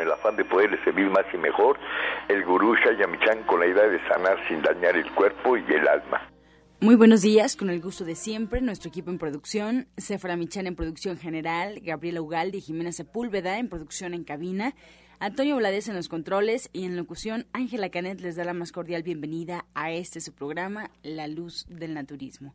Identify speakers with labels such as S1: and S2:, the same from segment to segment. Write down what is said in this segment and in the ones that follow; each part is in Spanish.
S1: el afán de poderle servir más y mejor, el gurú Shayamichan con la idea de sanar sin dañar el cuerpo y el alma.
S2: Muy buenos días, con el gusto de siempre, nuestro equipo en producción, Sephora Michan en producción general, Gabriela Ugaldi y Jimena Sepúlveda en producción en cabina, Antonio Vlades en los controles y en locución, Ángela Canet les da la más cordial bienvenida a este su programa, La Luz del Naturismo.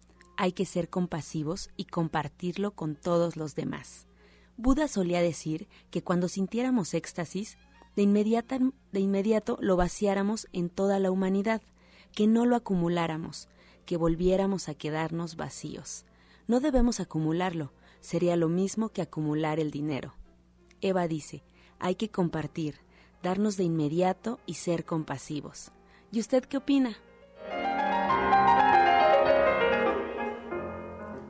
S3: hay que ser compasivos y compartirlo con todos los demás. Buda solía decir que cuando sintiéramos éxtasis, de, inmediato lo vaciáramos en toda la humanidad, que no lo acumuláramos, que volviéramos a quedarnos vacíos. No debemos acumularlo, sería lo mismo que acumular el dinero. Eva dice, hay que compartir, darnos de inmediato y ser compasivos. ¿Y usted qué opina?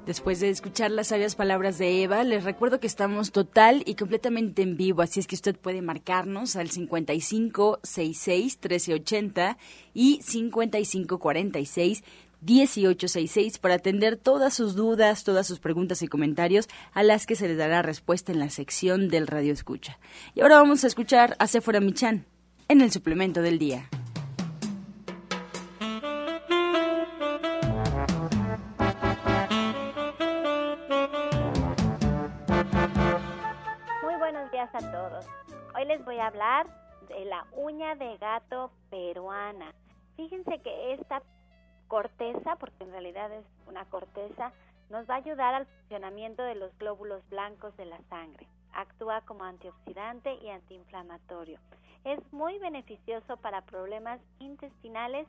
S2: Después de escuchar las sabias palabras de Eva, les recuerdo que estamos total y completamente en vivo, así es que usted puede marcarnos al 5566 1380 y 5546 1866 para atender todas sus dudas, todas sus preguntas y comentarios a las que se les dará respuesta en la sección del Radio Escucha. Y ahora vamos a escuchar a Sephora Michan en el suplemento del día.
S4: A hablar de la uña de gato peruana. Fíjense que esta corteza, porque en realidad es una corteza, nos va a ayudar al funcionamiento de los glóbulos blancos de la sangre. Actúa como antioxidante y antiinflamatorio. Es muy beneficioso para problemas intestinales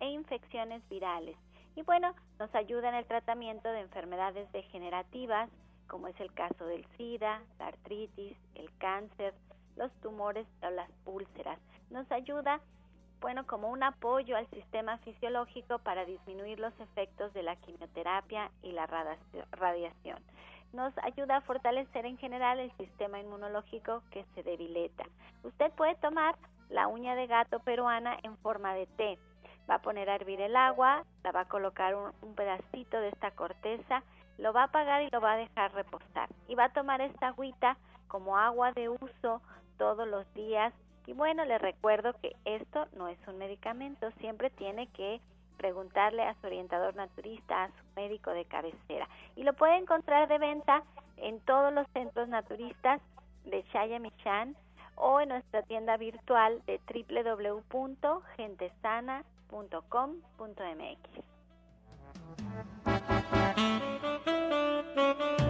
S4: e infecciones virales. Y bueno, nos ayuda en el tratamiento de enfermedades degenerativas, como es el caso del SIDA, la artritis, el cáncer, los tumores o las úlceras. Nos ayuda, bueno, como un apoyo al sistema fisiológico para disminuir los efectos de la quimioterapia y la radiación. Nos ayuda a fortalecer en general el sistema inmunológico que se debilita. Usted puede tomar la uña de gato peruana en forma de té. Va a poner a hervir el agua, la va a colocar un, un pedacito de esta corteza, lo va a apagar y lo va a dejar reposar. Y va a tomar esta agüita como agua de uso todos los días. Y bueno, les recuerdo que esto no es un medicamento, siempre tiene que preguntarle a su orientador naturista, a su médico de cabecera. Y lo puede encontrar de venta en todos los centros naturistas de Michan o en nuestra tienda virtual de www.gentesana.com.mx.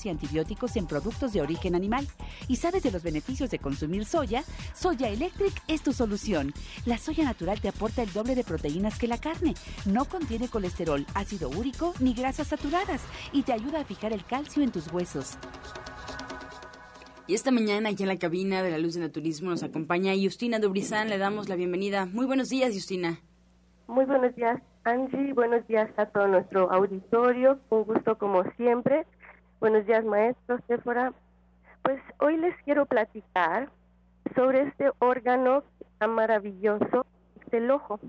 S5: y antibióticos en productos de origen animal. ¿Y sabes de los beneficios de consumir soya? Soya Electric es tu solución. La soya natural te aporta el doble de proteínas que la carne. No contiene colesterol, ácido úrico ni grasas saturadas y te ayuda a fijar el calcio en tus huesos.
S2: Y esta mañana aquí en la cabina de la Luz de Naturismo nos acompaña Justina Dubrizán. Le damos la bienvenida. Muy buenos días, Justina.
S6: Muy buenos días, Angie. Buenos días a todo nuestro auditorio. Un gusto como siempre. Buenos días, maestro, Sephora. Pues hoy les quiero platicar sobre este órgano tan maravilloso, el ojo,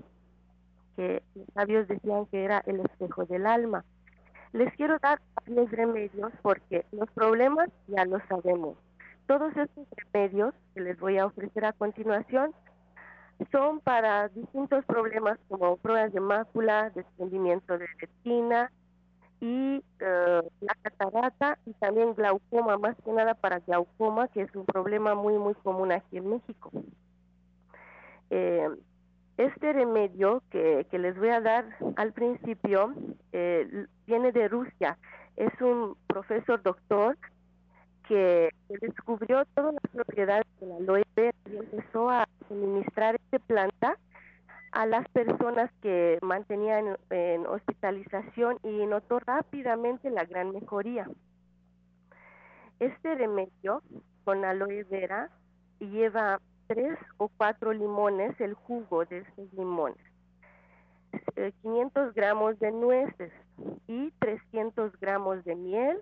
S6: que los sabios decían que era el espejo del alma. Les quiero dar los remedios porque los problemas ya los sabemos. Todos estos remedios que les voy a ofrecer a continuación son para distintos problemas como pruebas de mácula, desprendimiento de retina, y eh, la catarata y también glaucoma, más que nada para glaucoma, que es un problema muy, muy común aquí en México. Eh, este remedio que, les voy a dar al principio eh, viene de Rusia. Es un profesor doctor que descubrió todas las propiedades de la aloe vera y empezó a suministrar esta planta a las personas que mantenían en hospitalización y notó rápidamente la gran mejoría. Este remedio con aloe vera lleva tres o cuatro limones, el jugo de estos limones, 500 eh, gramos de nueces y 300 gramos de miel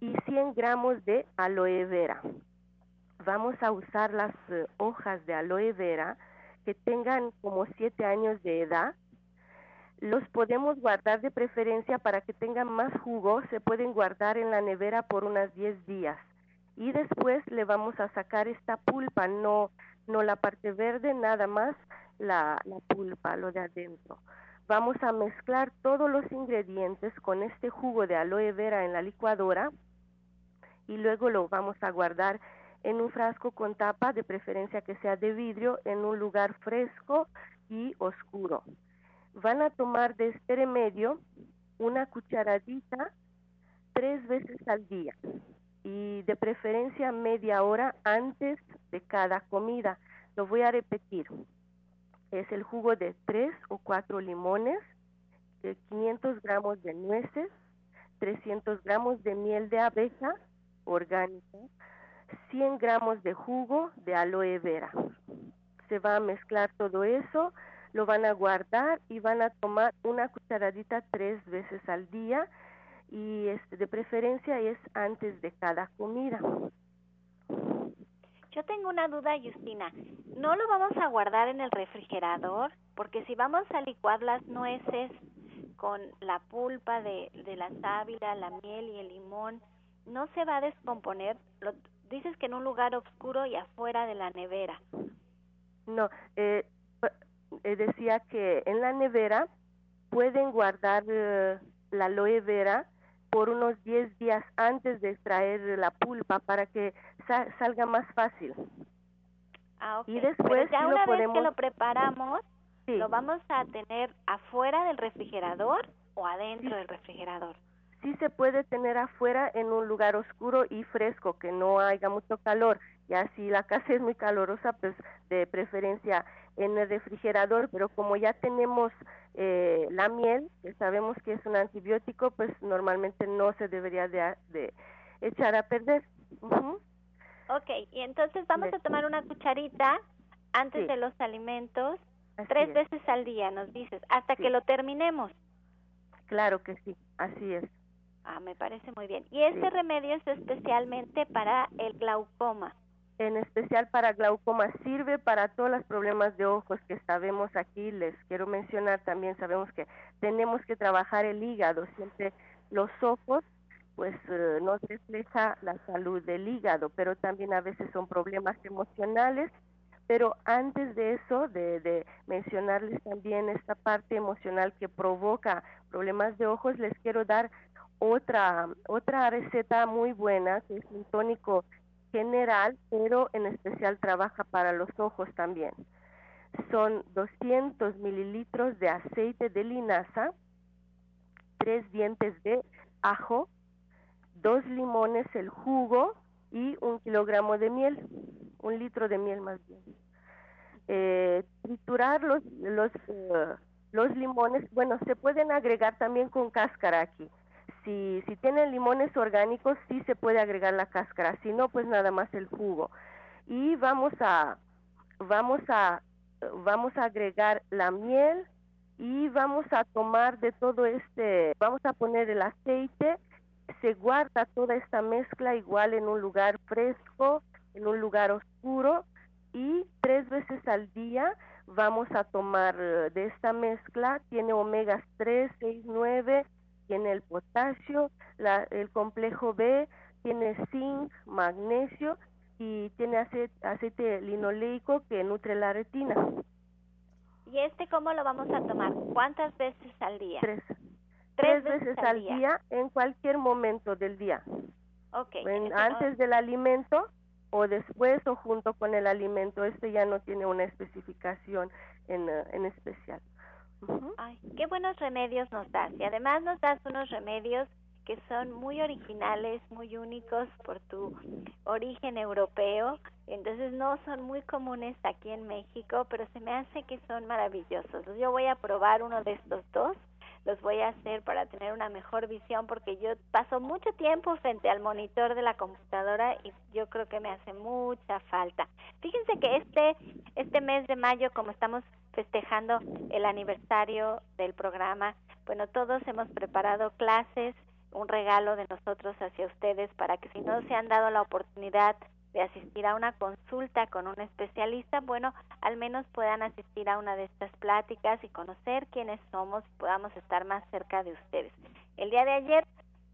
S6: y 100 gramos de aloe vera. Vamos a usar las eh, hojas de aloe vera que tengan como 7 años de edad. Los podemos guardar de preferencia para que tengan más jugo. Se pueden guardar en la nevera por unas 10 días. Y después le vamos a sacar esta pulpa, no, no la parte verde, nada más la, la pulpa, lo de adentro. Vamos a mezclar todos los ingredientes con este jugo de aloe vera en la licuadora y luego lo vamos a guardar en un frasco con tapa, de preferencia que sea de vidrio, en un lugar fresco y oscuro. Van a tomar de este remedio una cucharadita tres veces al día y de preferencia media hora antes de cada comida. Lo voy a repetir. Es el jugo de tres o cuatro limones, 500 gramos de nueces, 300 gramos de miel de abeja, orgánica, 100 gramos de jugo de aloe vera. Se va a mezclar todo eso, lo van a guardar y van a tomar una cucharadita tres veces al día y este, de preferencia es antes de cada comida.
S4: Yo tengo una duda, Justina. ¿No lo vamos a guardar en el refrigerador? Porque si vamos a licuar las nueces con la pulpa de, de la sábila, la miel y el limón, no se va a descomponer. Lo, dices que en un lugar oscuro y afuera de la nevera.
S6: No, eh, eh decía que en la nevera pueden guardar eh, la aloe vera por unos 10 días antes de extraer la pulpa para que salga más fácil.
S4: Ah, Y después ya una vez que lo preparamos, lo vamos a tener afuera del refrigerador o adentro del refrigerador
S6: sí se puede tener afuera en un lugar oscuro y fresco, que no haya mucho calor. Ya si la casa es muy calorosa, pues de preferencia en el refrigerador, pero como ya tenemos eh, la miel, que sabemos que es un antibiótico, pues normalmente no se debería de, echar a perder.
S4: Ok, y entonces vamos a tomar una cucharita antes de los alimentos, tres veces al día, nos dices, hasta que lo terminemos.
S6: Claro que sí, así es.
S4: Ah, me parece muy bien. ¿Y este remedio es especialmente para el glaucoma?
S6: En especial para glaucoma sirve para todos los problemas de ojos que sabemos aquí. Les quiero mencionar también, sabemos que tenemos que trabajar el hígado. Siempre los ojos pues eh, nos refleja la salud del hígado, pero también a veces son problemas emocionales. Pero antes de eso, de, de mencionarles también esta parte emocional que provoca problemas de ojos, les quiero dar otra, otra receta muy buena, que es un tónico general, pero en especial trabaja para los ojos también. Son 200 mililitros de aceite de linaza, tres dientes de ajo, dos limones el jugo y un kilogramo de miel, un litro de miel más bien. Eh, triturar los, los, eh, los limones, bueno, se pueden agregar también con cáscara aquí si, si tienen limones orgánicos, sí se puede agregar la cáscara, si no, pues nada más el jugo. Y vamos a, vamos a, vamos a agregar la miel y vamos a tomar de todo este, vamos a poner el aceite, se guarda toda esta mezcla igual en un lugar fresco, en un lugar oscuro y tres veces al día vamos a tomar eh, de esta mezcla, tiene omegas 3, 6, 9, tiene el potasio, el complejo B, tiene zinc, magnesio y tiene aceite, linoleico que nutre la retina.
S4: ¿Y este cómo lo vamos a tomar? ¿Cuántas veces al día?
S6: Tres. Tres, veces, al día? en cualquier momento del día.
S4: Ok.
S6: antes del alimento o después o junto con el alimento. Esto ya no tiene una especificación en, eh, en especial.
S4: Ay, qué buenos remedios nos das. Y además nos das unos remedios que son muy originales, muy únicos por tu origen europeo. Entonces no son muy comunes aquí en México, pero se me hace que son maravillosos. Yo voy a probar uno de estos dos los voy a hacer para tener una mejor visión porque yo paso mucho tiempo frente al monitor de la computadora y yo creo que me hace mucha falta. Fíjense que este este mes de mayo como estamos festejando el aniversario del programa, bueno, todos hemos preparado clases, un regalo de nosotros hacia ustedes para que si no se han dado la oportunidad de asistir a una consulta con un especialista, bueno, al menos puedan asistir a una de estas pláticas y conocer quiénes somos y podamos estar más cerca de ustedes. El día de ayer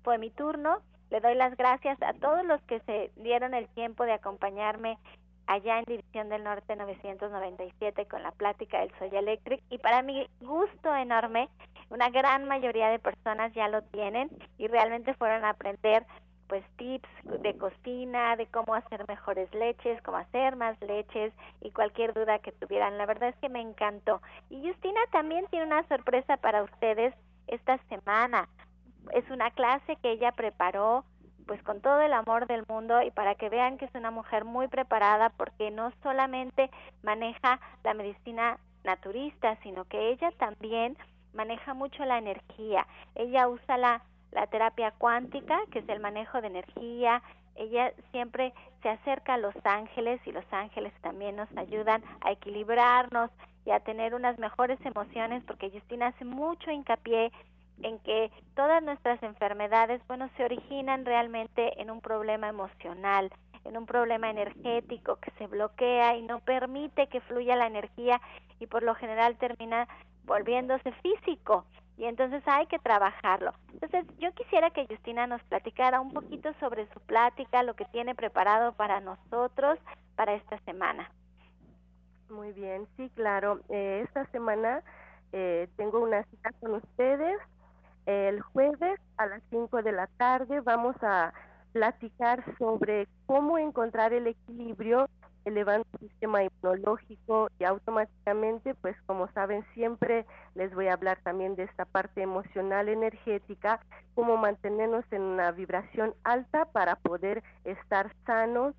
S4: fue mi turno, le doy las gracias a todos los que se dieron el tiempo de acompañarme allá en División del Norte 997 con la plática del Soy Electric y para mi gusto enorme, una gran mayoría de personas ya lo tienen y realmente fueron a aprender pues tips de cocina, de cómo hacer mejores leches, cómo hacer más leches y cualquier duda que tuvieran. La verdad es que me encantó. Y Justina también tiene una sorpresa para ustedes esta semana. Es una clase que ella preparó pues con todo el amor del mundo y para que vean que es una mujer muy preparada porque no solamente maneja la medicina naturista, sino que ella también maneja mucho la energía. Ella usa la la terapia cuántica, que es el manejo de energía. Ella siempre se acerca a los ángeles y los ángeles también nos ayudan a equilibrarnos y a tener unas mejores emociones, porque Justina hace mucho hincapié en que todas nuestras enfermedades, bueno, se originan realmente en un problema emocional, en un problema energético que se bloquea y no permite que fluya la energía y por lo general termina volviéndose físico y entonces hay que trabajarlo. Entonces yo quisiera que Justina nos platicara un poquito sobre su plática, lo que tiene preparado para nosotros para esta semana.
S6: Muy bien, sí, claro. Eh, esta semana eh, tengo una cita con ustedes. El jueves a las 5 de la tarde vamos a platicar sobre cómo encontrar el equilibrio elevando el sistema inmunológico y automáticamente, pues como saben, siempre les voy a hablar también de esta parte emocional energética, cómo mantenernos en una vibración alta para poder estar sanos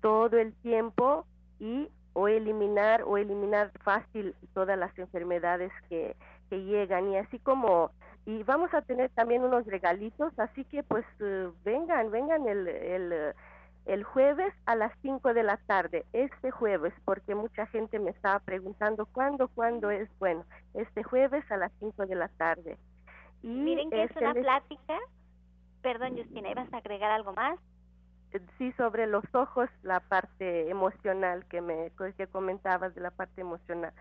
S6: todo el tiempo y o eliminar o eliminar fácil todas las enfermedades que, que llegan. Y así como y vamos a tener también unos regalitos así que pues eh, vengan vengan el, el el jueves a las 5 de la tarde, este jueves, porque mucha gente me estaba preguntando cuándo, cuándo es. Bueno, este jueves a las 5 de la tarde.
S4: Y Miren que es una plática. Perdón, Justina, ¿ibas a agregar algo más?
S6: Eh, sí, sobre los ojos, la parte emocional que me que comentabas de la parte emocional.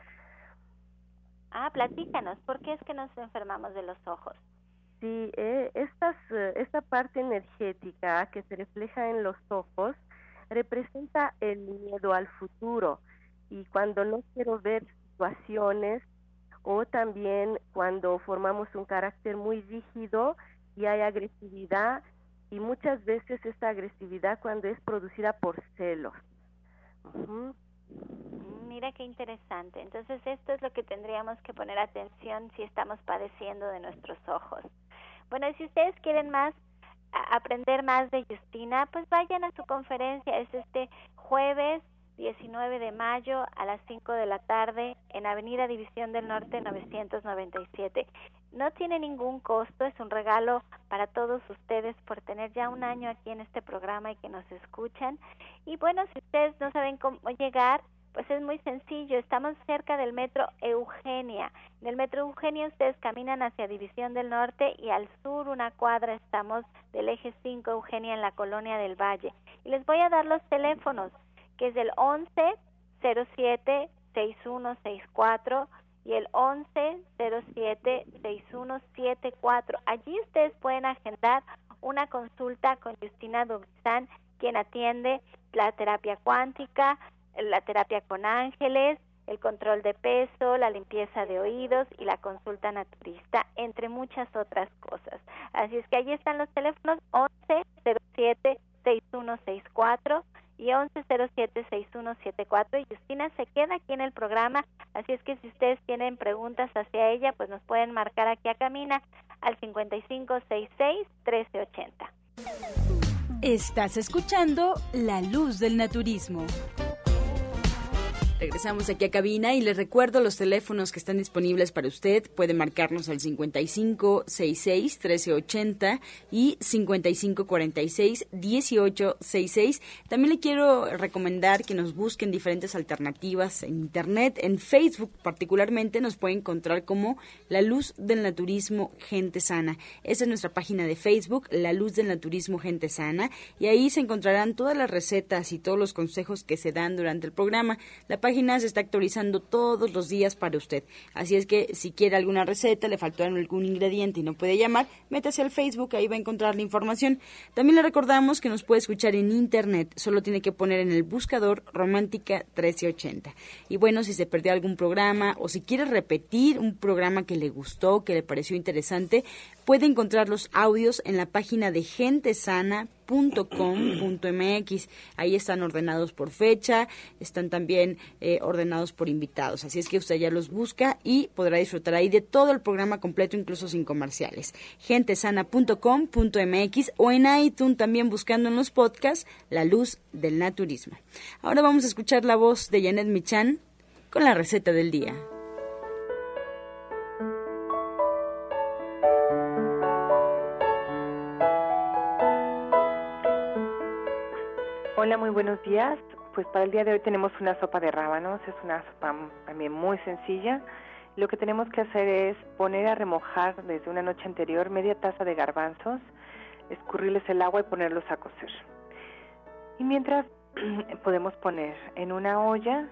S4: Ah, platícanos, ¿por qué es que nos enfermamos de los ojos?
S6: Sí, eh, estas, eh, esta parte energética que se refleja en los ojos representa el miedo al futuro y cuando no quiero ver situaciones o también cuando formamos un carácter muy rígido y hay agresividad y muchas veces esta agresividad cuando es producida por celos.
S4: Mira qué interesante. Entonces esto es lo que tendríamos que poner atención si estamos padeciendo de nuestros ojos. Bueno, si ustedes quieren más, aprender más de Justina, pues vayan a su conferencia. Es este jueves 19 de mayo a las 5 de la tarde en Avenida División del Norte 997. No tiene ningún costo, es un regalo para todos ustedes por tener ya un año aquí en este programa y que nos escuchan. Y bueno, si ustedes no saben cómo llegar, pues es muy sencillo, estamos cerca del metro Eugenia. En el metro Eugenia ustedes caminan hacia División del Norte y al sur una cuadra estamos del eje 5 Eugenia en la colonia del Valle. Y les voy a dar los teléfonos, que es el 11 07 6164 y el 11 07 6174. Allí ustedes pueden agendar una consulta con Justina Dubzán, quien atiende la terapia cuántica, la terapia con ángeles, el control de peso, la limpieza de oídos y la consulta naturista, entre muchas otras cosas. Así es que allí están los teléfonos 11 07 6164 y 1107-6174 y Justina se queda aquí en el programa, así es que si ustedes tienen preguntas hacia ella, pues nos pueden marcar aquí a Camina al 5566-1380.
S2: Estás escuchando La Luz del Naturismo. Regresamos aquí a cabina y les recuerdo los teléfonos que están disponibles para usted. Puede marcarnos al 55 66 1380 y 55 46 1866. También le quiero recomendar que nos busquen diferentes alternativas en internet. En Facebook, particularmente, nos puede encontrar como La Luz del Naturismo Gente Sana. Esa es nuestra página de Facebook, La Luz del Naturismo Gente Sana. Y ahí se encontrarán todas las recetas y todos los consejos que se dan durante el programa. La página se está actualizando todos los días para usted. Así es que si quiere alguna receta, le faltó algún ingrediente y no puede llamar, métase al Facebook, ahí va a encontrar la información. También le recordamos que nos puede escuchar en internet, solo tiene que poner en el buscador Romántica 1380. Y bueno, si se perdió algún programa o si quiere repetir un programa que le gustó, que le pareció interesante, puede encontrar los audios en la página de gentesana.com.mx. Ahí están ordenados por fecha, están también eh, ordenados por invitados. Así es que usted ya los busca y podrá disfrutar ahí de todo el programa completo, incluso sin comerciales. gentesana.com.mx o en iTunes también buscando en los podcasts La Luz del Naturismo. Ahora vamos a escuchar la voz de Janet Michan con la receta del día.
S7: Buenos días. Pues para el día de hoy tenemos una sopa de rábanos, es una sopa también muy sencilla. Lo que tenemos que hacer es poner a remojar desde una noche anterior media taza de garbanzos, escurrirles el agua y ponerlos a cocer. Y mientras podemos poner en una olla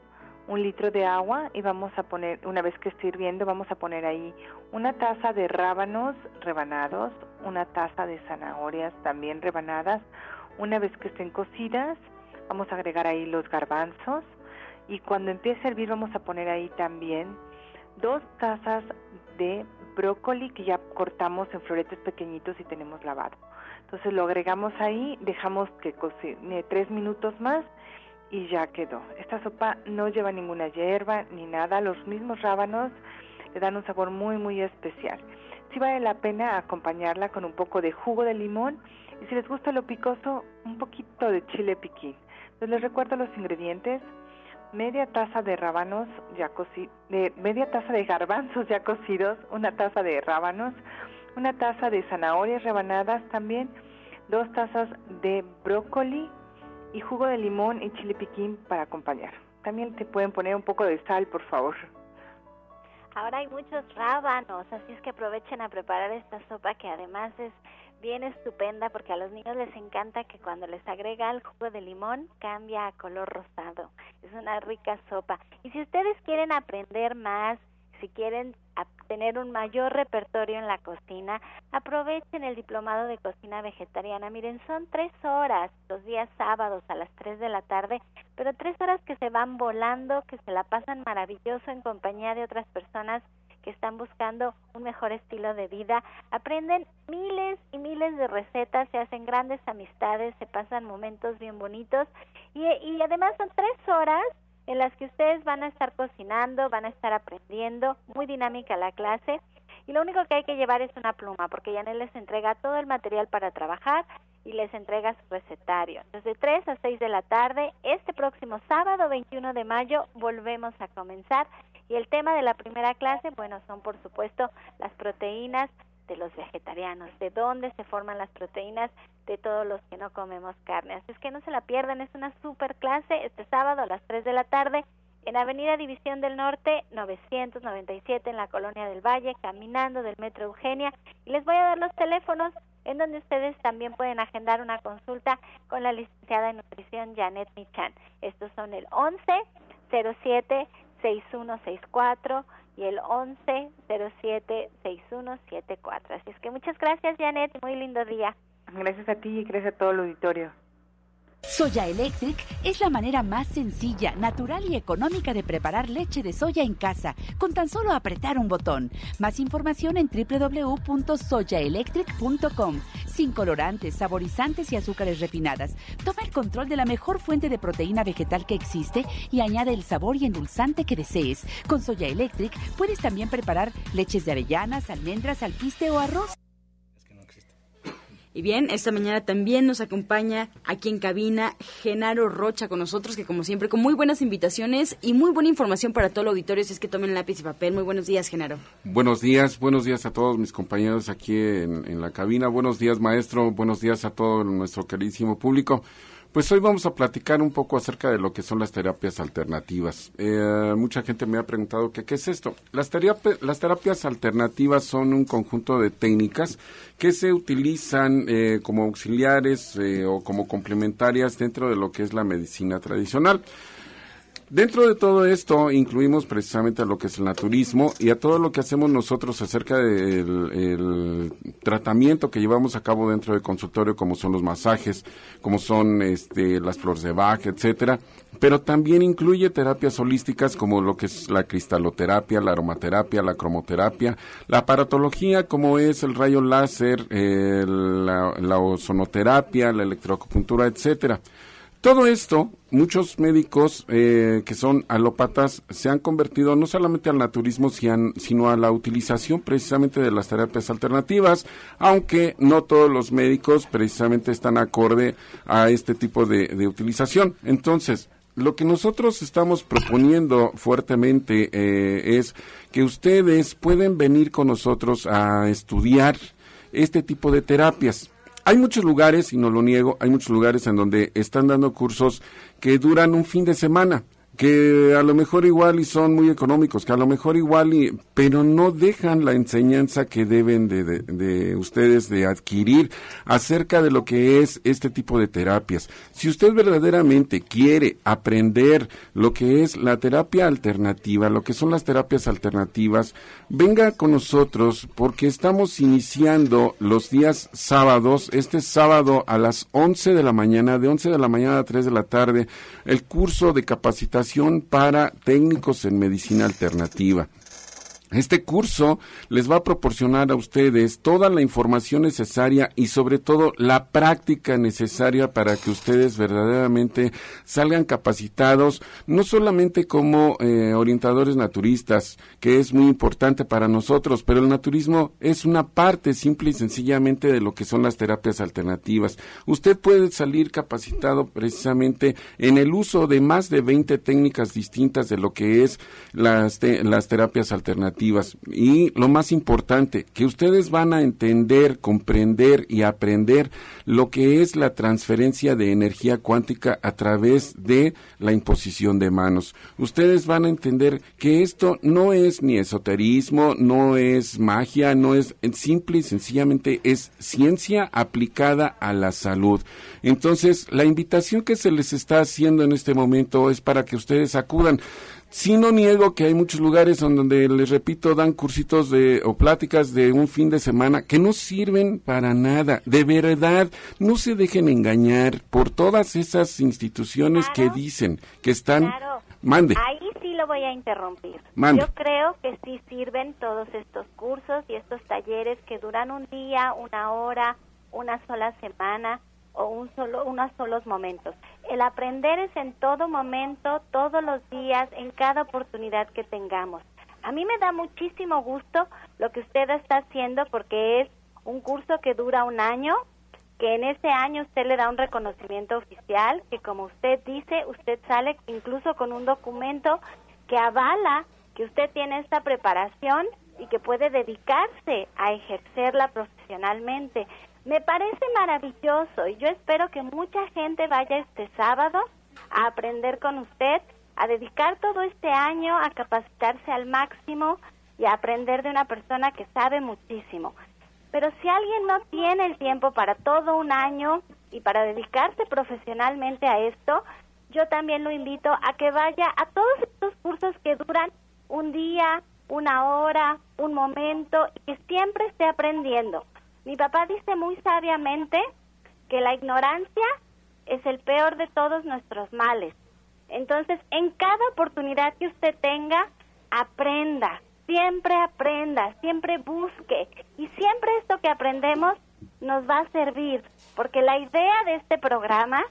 S7: un litro de agua y vamos a poner, una vez que esté hirviendo, vamos a poner ahí una taza de rábanos rebanados, una taza de zanahorias también rebanadas, una vez que estén cocidas, vamos a agregar ahí los garbanzos y cuando empiece a hervir vamos a poner ahí también dos tazas de brócoli que ya cortamos en floretes pequeñitos y tenemos lavado. Entonces lo agregamos ahí, dejamos que cocine tres minutos más y ya quedó. Esta sopa no lleva ninguna hierba ni nada, los mismos rábanos le dan un sabor muy muy especial. Sí vale la pena acompañarla con un poco de jugo de limón y si les gusta lo picoso, un poquito de chile piquín. Entonces les recuerdo los ingredientes. Media taza de rábanos ya cocidos, media taza de garbanzos ya cocidos, una taza de rábanos, una taza de zanahorias rebanadas también, dos tazas de brócoli y jugo de limón y chile piquín para acompañar. También te pueden poner un poco de sal, por favor.
S4: Ahora hay muchos rábanos, así es que aprovechen a preparar esta sopa que además es bien estupenda porque a los niños les encanta que cuando les agrega el jugo de limón cambia a color rosado. Es una rica sopa. Y si ustedes quieren aprender más, si quieren tener un mayor repertorio en la cocina, aprovechen el diplomado de cocina vegetariana. Miren, son tres horas los días sábados a las tres de la tarde, pero tres horas que se van volando, que se la pasan maravilloso en compañía de otras personas que están buscando un mejor estilo de vida, aprenden miles y miles de recetas, se hacen grandes amistades, se pasan momentos bien bonitos. Y, y además son tres horas en las que ustedes van a estar cocinando, van a estar aprendiendo, muy dinámica la clase. Y lo único que hay que llevar es una pluma porque Yanel les entrega todo el material para trabajar y les entrega su recetario. Desde 3 a 6 de la tarde, este próximo sábado 21 de mayo volvemos a comenzar y el tema de la primera clase, bueno, son por supuesto las proteínas de los vegetarianos, de dónde se forman las proteínas de todos los que no comemos carne. Así es que no se la pierdan, es una super clase este sábado a las 3 de la tarde en Avenida División del Norte 997 en la Colonia del Valle, caminando del Metro Eugenia. Y les voy a dar los teléfonos en donde ustedes también pueden agendar una consulta con la licenciada en nutrición Janet Michan. Estos son el 11 07 6164 y el 1107-6174. Así es que muchas gracias, Janet, muy lindo día.
S7: Gracias a ti y gracias a todo el auditorio.
S5: Soya Electric es la manera más sencilla, natural y económica de preparar leche de soya en casa, con tan solo apretar un botón. Más información en www.soyaelectric.com. Sin colorantes, saborizantes y azúcares refinadas. Toma el control de la mejor fuente de proteína vegetal que existe y añade el sabor y endulzante que desees. Con Soya Electric puedes también preparar leches de avellanas, almendras, alpiste o arroz.
S2: Y bien, esta mañana también nos acompaña aquí en cabina Genaro Rocha con nosotros, que como siempre, con muy buenas invitaciones y muy buena información para todo el auditorio, si es que tomen lápiz y papel. Muy buenos días, Genaro.
S8: Buenos días, buenos días a todos mis compañeros aquí en, la cabina. Buenos días, maestro. Buenos días a todo nuestro queridísimo público. Pues hoy vamos a platicar un poco acerca de lo que son las terapias alternativas. Eh, mucha gente me ha preguntado qué es esto. Las, las terapias alternativas son un conjunto de técnicas que se utilizan eh, como auxiliares eh, o como complementarias dentro de lo que es la medicina tradicional. Dentro de todo esto incluimos precisamente a lo que es el naturismo y a todo lo que hacemos nosotros acerca del tratamiento que llevamos a cabo dentro del consultorio, como son los masajes, como son este, las flores de Bach, etcétera. Pero también incluye terapias holísticas como lo que es la cristaloterapia, la aromaterapia, la cromoterapia, la aparatología como es el rayo láser, la, la ozonoterapia, la electroacupuntura, etcétera. Todo esto, muchos médicos eh, que son alópatas se han convertido no solamente al naturismo, sino a la utilización precisamente de las terapias alternativas, aunque no todos los médicos precisamente están acorde a este tipo de, utilización. Entonces, lo que nosotros estamos proponiendo fuertemente eh, es que ustedes pueden venir con nosotros a estudiar este tipo de terapias. Hay muchos lugares, y no lo niego, hay muchos lugares en donde están dando cursos que duran un fin de semana que a lo mejor igual y son muy económicos, que a lo mejor igual y, pero no dejan la enseñanza que deben de, de, ustedes de adquirir acerca de lo que es este tipo de terapias. Si usted verdaderamente quiere aprender lo que es la terapia alternativa, lo que son las terapias alternativas, venga con nosotros porque estamos iniciando los días sábados, este sábado a las 11 de la mañana, de 11 de la mañana a 3 de la tarde, el curso de capacitación para técnicos en medicina alternativa. Este curso les va a proporcionar a ustedes toda la información necesaria y sobre todo la práctica necesaria para que ustedes verdaderamente salgan capacitados, no solamente como eh, orientadores naturistas, que es muy importante para nosotros, pero el naturismo es una parte simple y sencillamente de lo que son las terapias alternativas. Usted puede salir capacitado precisamente en el uso de más de 20 técnicas distintas de lo que es las, las terapias alternativas y lo más importante, que ustedes van a entender, comprender y aprender lo que es la transferencia de energía cuántica a través de la imposición de manos. Ustedes van a entender que esto no es ni esoterismo, no es magia, no es simple y sencillamente es ciencia aplicada a la salud. Entonces, la invitación que se les está haciendo en este momento es para que ustedes acudan. Sí no niego que hay muchos lugares donde, les repito, dan cursitos de, o pláticas de un fin de semana que no sirven para nada. De verdad, no se dejen engañar por todas esas instituciones que dicen que están... Mande.
S4: Ahí sí lo voy a interrumpir. Yo creo que sí sirven todos estos cursos y estos talleres que duran un día, una hora, una sola semana o un solo, unos solos momentos. El aprender es en todo momento, todos los días, en cada oportunidad que tengamos. A mí me da muchísimo gusto lo que usted está haciendo porque es un curso que dura un año, que en ese año usted le da un reconocimiento oficial, que como usted dice, usted sale incluso con un documento que avala que usted tiene esta preparación y que puede dedicarse a ejercerla profesionalmente. Me parece maravilloso y yo espero que mucha gente vaya este sábado a aprender con usted, a dedicar todo este año a capacitarse al máximo y a aprender de una persona que sabe muchísimo. Pero si alguien no tiene el tiempo para todo un año y para dedicarse profesionalmente a esto, yo también lo invito a que vaya a todos estos cursos que duran un día, una hora, un momento y que siempre esté aprendiendo mi papá dice muy sabiamente que la ignorancia es el peor de todos nuestros males. Entonces, en cada oportunidad que usted tenga, aprenda, siempre aprenda, siempre busque y siempre esto que aprendemos nos va a servir, porque la idea de este programa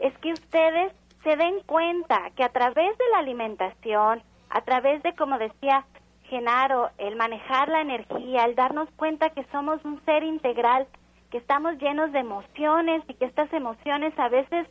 S4: es que ustedes se den cuenta que a través de la alimentación, a través de, como decía Genaro, el manejar la energía, el darnos cuenta que somos un ser integral, que estamos llenos de emociones y que estas emociones a veces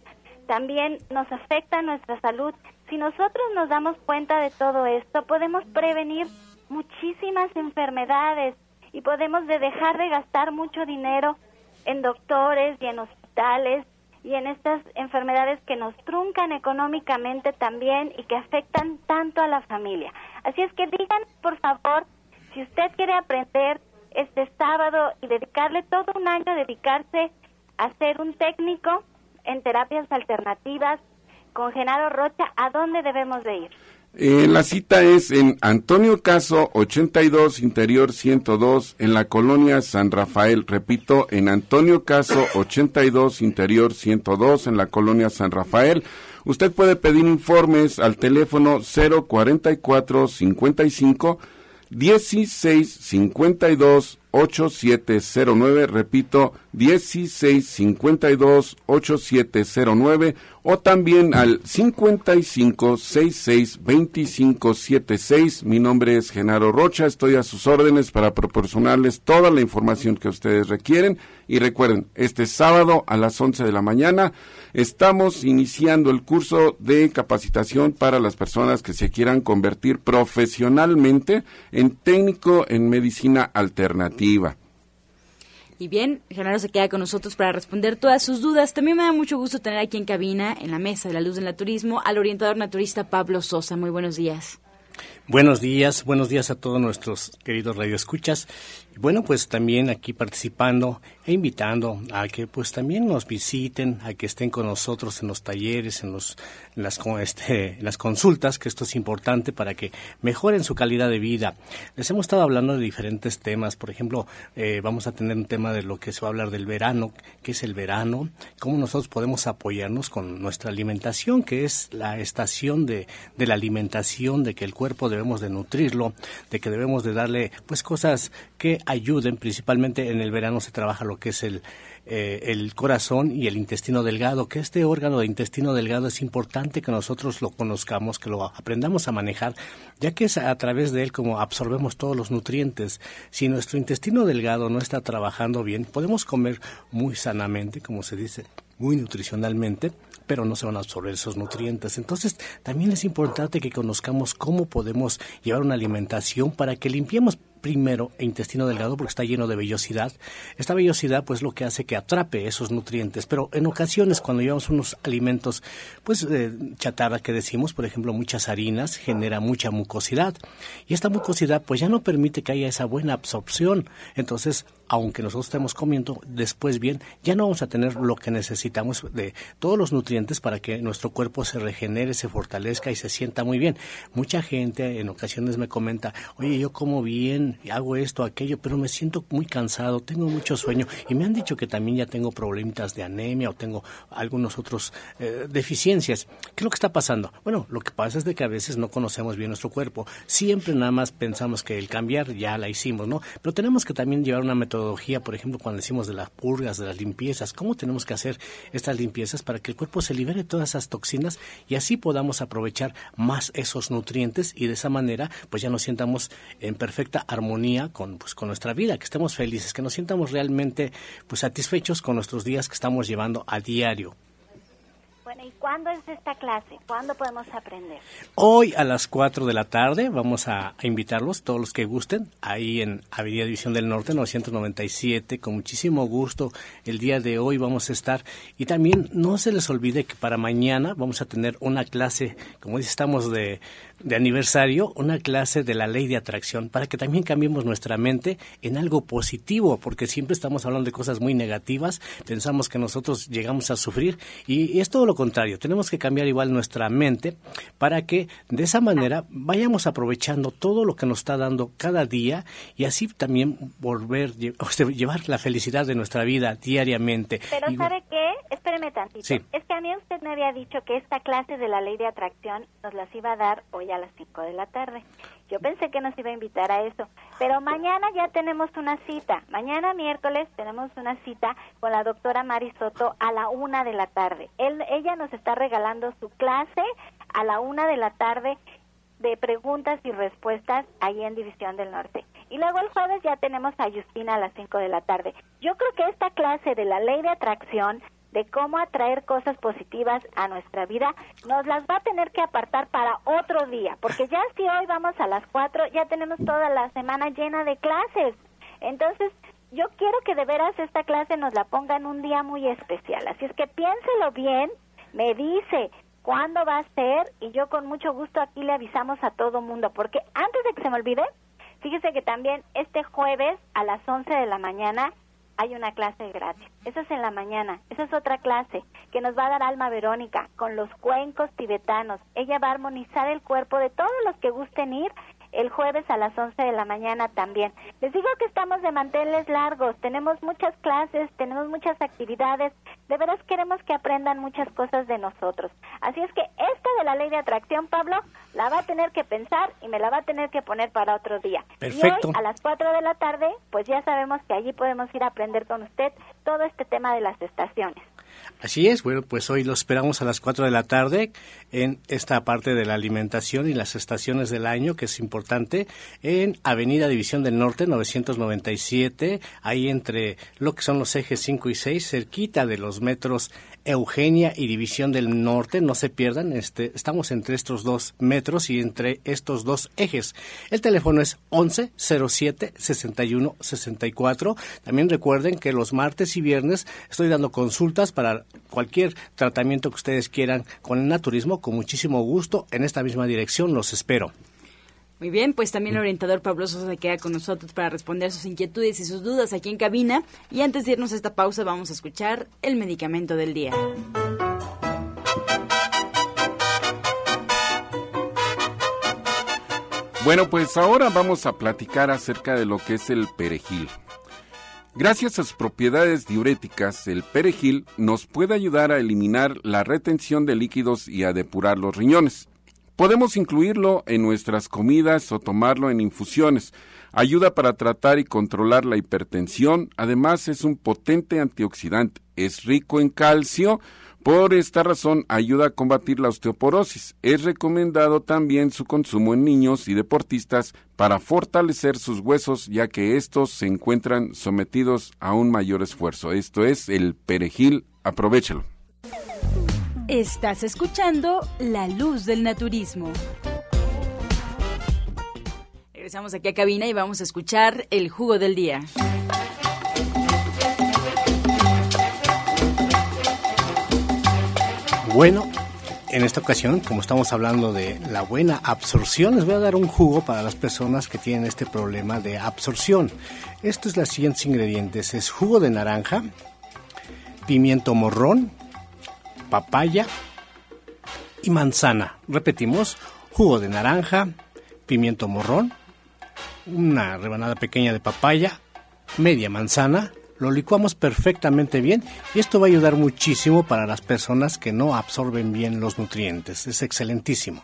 S4: también nos afectan nuestra salud. Si nosotros nos damos cuenta de todo esto, podemos prevenir muchísimas enfermedades y podemos de dejar de gastar mucho dinero en doctores y en hospitales y en estas enfermedades que nos truncan económicamente también y que afectan tanto a la familia. Así es que digan, por favor, si usted quiere aprender este sábado y dedicarle todo un año, dedicarse a ser un técnico en terapias alternativas con Genaro Rocha, ¿a dónde debemos de ir?
S8: Eh, la cita es en Antonio Caso 82 Interior 102 en la colonia San Rafael. Repito, en Antonio Caso 82 Interior 102 en la colonia San Rafael. Usted puede pedir informes al teléfono 044 55 16 52 8709, repito, 1652 8709 o también al 55662576. Mi nombre es Genaro Rocha, estoy a sus órdenes para proporcionarles toda la información que ustedes requieren y recuerden, este sábado a las 11 de la mañana estamos iniciando el curso de capacitación para las personas que se quieran convertir profesionalmente en técnico en medicina alternativa.
S2: Y bien, Genaro se queda con nosotros para responder todas sus dudas. También me da mucho gusto tener aquí en cabina, en la mesa de la luz del naturismo, al orientador naturista Pablo Sosa. Muy buenos días.
S9: Buenos días, buenos días a todos nuestros queridos radioescuchas. Bueno, pues también aquí participando e invitando a que pues también nos visiten, a que estén con nosotros en los talleres, en los las este, las consultas, que esto es importante para que mejoren su calidad de vida. Les hemos estado hablando de diferentes temas, por ejemplo, eh, vamos a tener un tema de lo que se va a hablar del verano, qué es el verano, cómo nosotros podemos apoyarnos con nuestra alimentación, que es la estación de, de la alimentación, de que el cuerpo debemos de nutrirlo, de que debemos de darle pues cosas que ayuden, principalmente en el verano se trabaja lo que es el, eh, el corazón y el intestino delgado, que este órgano de intestino delgado es importante que nosotros lo conozcamos, que lo aprendamos a manejar, ya que es a través de él como absorbemos todos los nutrientes. Si nuestro intestino delgado no está trabajando bien, podemos comer muy sanamente, como se dice, muy nutricionalmente, pero no se van a absorber esos nutrientes. Entonces, también es importante que conozcamos cómo podemos llevar una alimentación para que limpiemos primero el intestino delgado porque está lleno de vellosidad. Esta vellosidad pues lo que hace que atrape esos nutrientes, pero en ocasiones cuando llevamos unos alimentos pues eh, chatarra que decimos, por ejemplo, muchas harinas, genera mucha mucosidad y esta mucosidad pues ya no permite que haya esa buena absorción. Entonces, aunque nosotros estemos comiendo después bien, ya no vamos a tener lo que necesitamos de todos los nutrientes para que nuestro cuerpo se regenere, se fortalezca y se sienta muy bien. Mucha gente en ocasiones me comenta, oye, yo como bien, hago esto, aquello, pero me siento muy cansado, tengo mucho sueño y me han dicho que también ya tengo problemitas de anemia o tengo algunos otros eh, deficiencias. ¿Qué es lo que está pasando? Bueno, lo que pasa es de que a veces no conocemos bien nuestro cuerpo. Siempre nada más pensamos que el cambiar ya la hicimos, ¿no? Pero tenemos que también llevar una metodología, por ejemplo, cuando decimos de las purgas, de las limpiezas, cómo tenemos que hacer estas limpiezas para que el cuerpo se libere todas esas toxinas y así podamos aprovechar más esos nutrientes y de esa manera pues ya nos sientamos en perfecta armonía con, pues, con nuestra vida, que estemos felices, que nos sientamos realmente pues, satisfechos con nuestros días que estamos llevando a diario.
S4: Bueno, ¿y cuándo es esta clase? ¿Cuándo podemos aprender?
S9: Hoy a las 4 de la tarde vamos a, invitarlos, todos los que gusten, ahí en Avenida División del Norte 997, con muchísimo gusto. El día de hoy vamos a estar. Y también no se les olvide que para mañana vamos a tener una clase, como dice, estamos de, de aniversario una clase de la ley de atracción para que también cambiemos nuestra mente en algo positivo, porque siempre estamos hablando de cosas muy negativas, pensamos que nosotros llegamos a sufrir y, es todo lo contrario, tenemos que cambiar igual nuestra mente para que de esa manera vayamos aprovechando todo lo que nos está dando cada día y así también volver, llevar la felicidad de nuestra vida diariamente.
S4: Pero ¿sabe qué? espéreme tantito.
S9: Sí.
S4: Es que a mí usted me había dicho que esta clase de la ley de atracción nos las iba a dar hoy a las 5 de la tarde. Yo pensé que nos iba a invitar a eso, pero mañana ya tenemos una cita. Mañana miércoles tenemos una cita con la doctora Mari Soto a la una de la tarde. Él, ella nos está regalando su clase a la una de la tarde de preguntas y respuestas ahí en División del Norte. Y luego el jueves ya tenemos a Justina a las 5 de la tarde. Yo creo que esta clase de la ley de atracción, de cómo atraer cosas positivas a nuestra vida, nos las va a tener que apartar para otro día, porque ya si hoy vamos a las 4, ya tenemos toda la semana llena de clases. Entonces, yo quiero que de veras esta clase nos la ponga en un día muy especial. Así es que piénselo bien, me dice cuándo va a ser y yo con mucho gusto aquí le avisamos a todo mundo, porque antes de que se me olvide, Fíjese que también este jueves a las 11 de la mañana hay una clase gratis. Esa es en la mañana. Esa es otra clase que nos va a dar Alma Verónica con los cuencos tibetanos. Ella va a armonizar el cuerpo de todos los que gusten ir el jueves a las 11 de la mañana también. Les digo que estamos de manteles largos, tenemos muchas clases, tenemos muchas actividades, de veras queremos que aprendan muchas cosas de nosotros. Así es que esta de la ley de atracción, Pablo, la va a tener que pensar y me la va a tener que poner para otro día.
S9: Perfecto.
S4: Y hoy a las 4 de la tarde, pues ya sabemos que allí podemos ir a aprender con usted todo este tema de las estaciones.
S9: Así es, bueno, pues hoy lo esperamos a las 4 de la tarde en esta parte de la alimentación y las estaciones del año, que es importante, en Avenida División del Norte, 997, ahí entre lo que son los ejes 5 y 6, cerquita de los metros Eugenia y División del Norte, no se pierdan, este, estamos entre estos dos metros y entre estos dos ejes. El teléfono es 11 07 61 64. También recuerden que los martes y viernes estoy dando consultas para cualquier tratamiento que ustedes quieran con el naturismo, con muchísimo gusto, en esta misma dirección los espero.
S2: Muy bien, pues también el orientador Pablo Sosa se queda con nosotros para responder sus inquietudes y sus dudas aquí en cabina. Y antes de irnos a esta pausa, vamos a escuchar el medicamento del día.
S8: Bueno, pues ahora vamos a platicar acerca de lo que es el perejil. Gracias a sus propiedades diuréticas, el perejil nos puede ayudar a eliminar la retención de líquidos y a depurar los riñones. Podemos incluirlo en nuestras comidas o tomarlo en infusiones. Ayuda para tratar y controlar la hipertensión. Además es un potente antioxidante. Es rico en calcio. Por esta razón ayuda a combatir la osteoporosis. Es recomendado también su consumo en niños y deportistas para fortalecer sus huesos ya que estos se encuentran sometidos a un mayor esfuerzo. Esto es el perejil. Aprovechalo.
S2: Estás escuchando La Luz del Naturismo. Regresamos aquí a cabina y vamos a escuchar el jugo del día.
S9: Bueno, en esta ocasión, como estamos hablando de la buena absorción, les voy a dar un jugo para las personas que tienen este problema de absorción. Estos es los siguientes ingredientes. Es jugo de naranja, pimiento morrón, papaya y manzana. Repetimos, jugo de naranja, pimiento morrón, una rebanada pequeña de papaya, media manzana, lo licuamos perfectamente bien y esto va a ayudar muchísimo para las personas que no absorben bien los nutrientes. Es excelentísimo.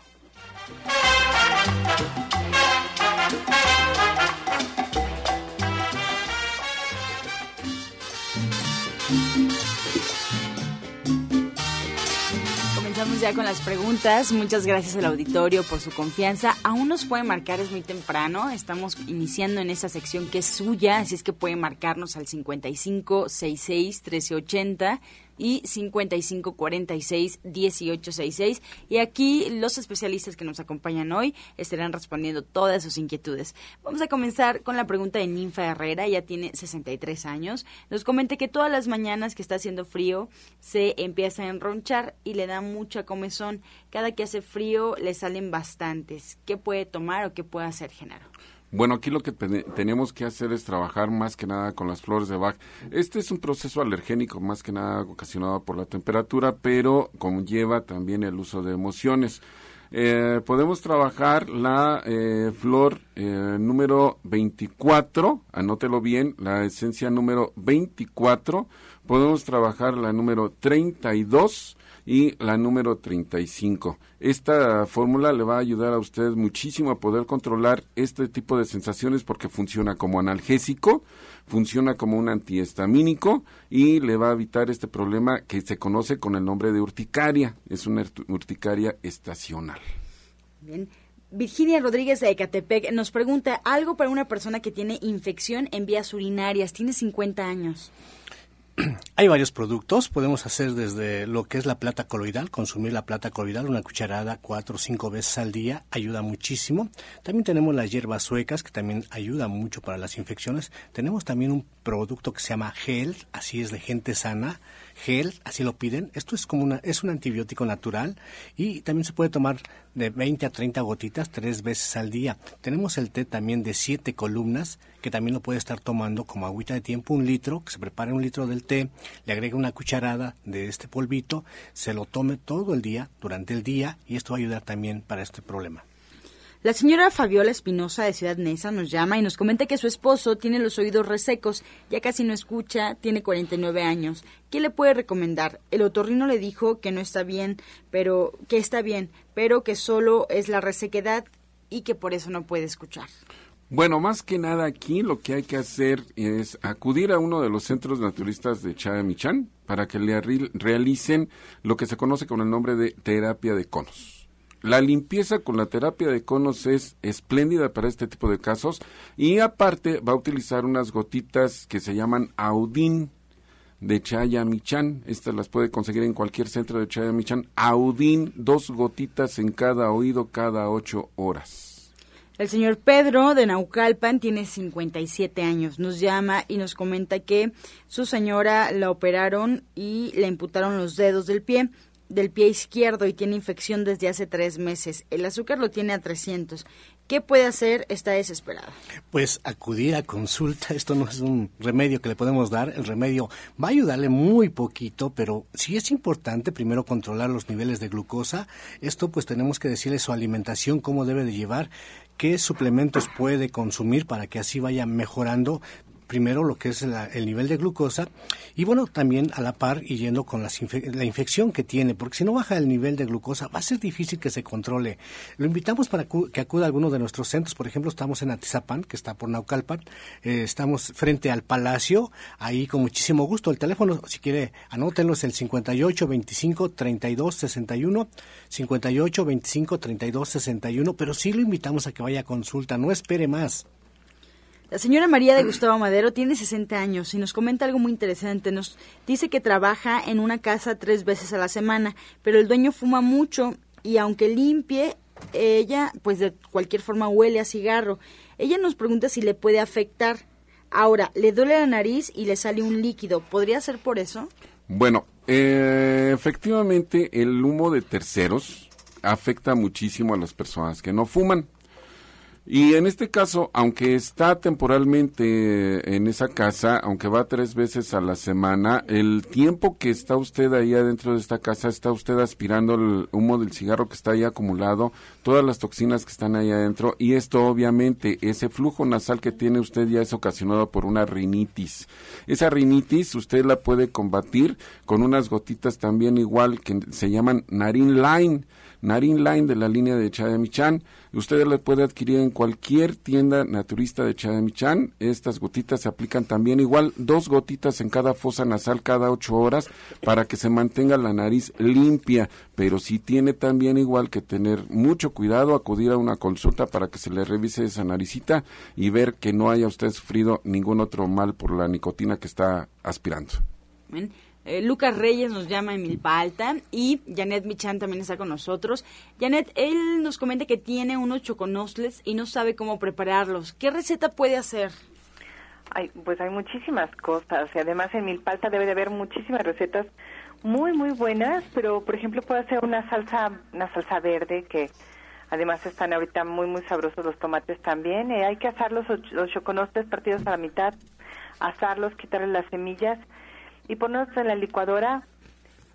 S2: Con las preguntas. Muchas gracias al auditorio por su confianza. Aún nos puede marcar, es muy temprano. Estamos iniciando en esta sección que es suya, así es que puede marcarnos al 55 66 1380 y 5546-1866. Y aquí los especialistas que nos acompañan hoy estarán respondiendo todas sus inquietudes. Vamos a comenzar con la pregunta de Ninfa Herrera, ella tiene 63 años. Nos comenta que todas las mañanas que está haciendo frío se empieza a enronchar y le da mucha comezón. Cada que hace frío le salen bastantes. ¿Qué puede tomar o qué puede hacer, Genaro?
S8: Bueno, aquí lo que tenemos que hacer es trabajar más que nada con las flores de Bach. Este es un proceso alergénico más que nada ocasionado por la temperatura, pero conlleva también el uso de emociones. Eh, podemos trabajar la eh, flor eh, número 24, anótelo bien, la esencia número 24, podemos trabajar la número 32 y la número 35. Esta fórmula le va a ayudar a usted muchísimo a poder controlar este tipo de sensaciones porque funciona como analgésico, funciona como un antihistamínico y le va a evitar este problema que se conoce con el nombre de urticaria. Es una urticaria estacional.
S2: Bien. Virginia Rodríguez de Ecatepec nos pregunta algo para una persona que tiene infección en vías urinarias, tiene 50 años.
S9: Hay varios productos, podemos hacer desde lo que es la plata coloidal, consumir la plata coloidal, una cucharada cuatro o cinco veces al día, ayuda muchísimo. También tenemos las hierbas suecas, que también ayuda mucho para las infecciones. Tenemos también un producto que se llama gel, así es de gente sana, gel, así lo piden. Esto es como una, es un antibiótico natural y también se puede tomar de 20 a 30 gotitas tres veces al día. Tenemos el té también de siete columnas, que también lo puede estar tomando como agüita de tiempo, un litro, que se prepare un litro del té, le agrega una cucharada de este polvito, se lo tome todo el día, durante el día, y esto va a ayudar también para este problema.
S2: La señora Fabiola Espinosa de Ciudad Neza nos llama y nos comenta que su esposo tiene los oídos resecos, ya casi no escucha, tiene 49 años. ¿Qué le puede recomendar? El otorrino le dijo que no está bien, pero que está bien, pero que solo es la resequedad y que por eso no puede escuchar.
S8: Bueno, más que nada aquí lo que hay que hacer es acudir a uno de los centros naturistas de Chayamichán para que le realicen lo que se conoce con el nombre de terapia de conos. La limpieza con la terapia de conos es espléndida para este tipo de casos y aparte va a utilizar unas gotitas que se llaman Audin de Chayamichán. Estas las puede conseguir en cualquier centro de Chayamichán. Audin, dos gotitas en cada oído cada ocho horas.
S2: El señor Pedro de Naucalpan tiene 57 años. Nos llama y nos comenta que su señora la operaron y le imputaron los dedos del pie del pie izquierdo y tiene infección desde hace tres meses. El azúcar lo tiene a 300. ¿Qué puede hacer? Está desesperada.
S9: Pues acudir a consulta. Esto no es un remedio que le podemos dar. El remedio va a ayudarle muy poquito, pero sí es importante primero controlar los niveles de glucosa. Esto pues tenemos que decirle su alimentación, cómo debe de llevar qué suplementos puede consumir para que así vaya mejorando primero lo que es el nivel de glucosa y bueno, también a la par y yendo con la infección que tiene, porque si no baja el nivel de glucosa va a ser difícil que se controle. Lo invitamos para que acuda a alguno de nuestros centros, por ejemplo, estamos en Atizapán, que está por Naucalpan, eh, estamos frente al Palacio, ahí con muchísimo gusto. El teléfono, si quiere, anótenlo, es el 58 25 32 61, 58 25 32 61, pero sí lo invitamos a que vaya a consulta, no espere más.
S2: La señora María de Gustavo Madero tiene 60 años y nos comenta algo muy interesante. Nos dice que trabaja en una casa tres veces a la semana, pero el dueño fuma mucho y aunque limpie, ella pues de cualquier forma huele a cigarro. Ella nos pregunta si le puede afectar. Ahora, le duele la nariz y le sale un líquido. ¿Podría ser por eso?
S8: Bueno, eh, efectivamente el humo de terceros afecta muchísimo a las personas que no fuman. Y en este caso, aunque está temporalmente en esa casa, aunque va tres veces a la semana, el tiempo que está usted ahí adentro de esta casa, está usted aspirando el humo del cigarro que está ahí acumulado, todas las toxinas que están ahí adentro, y esto obviamente, ese flujo nasal que tiene usted ya es ocasionado por una rinitis. Esa rinitis usted la puede combatir con unas gotitas también igual que se llaman Narin Line Narin Line de la línea de Chayamichan. Usted la puede adquirir en cualquier tienda naturista de Chayamichan. Estas gotitas se aplican también igual, dos gotitas en cada fosa nasal cada ocho horas para que se mantenga la nariz limpia. Pero sí tiene también igual que tener mucho cuidado, acudir a una consulta para que se le revise esa naricita y ver que no haya usted sufrido ningún otro mal por la nicotina que está aspirando.
S2: Eh, Lucas Reyes nos llama en Milpa Alta y Janet Michan también está con nosotros. Janet, él nos comenta que tiene unos choconosles y no sabe cómo prepararlos. ¿Qué receta puede hacer?
S7: Ay, pues hay muchísimas cosas y además en Milpa Alta debe de haber muchísimas recetas muy muy buenas, pero por ejemplo puede hacer una salsa una salsa verde que además están ahorita muy muy sabrosos los tomates también. Eh, hay que asar los, los choconosles partidos a la mitad, asarlos, quitarle las semillas y ponerlos en la licuadora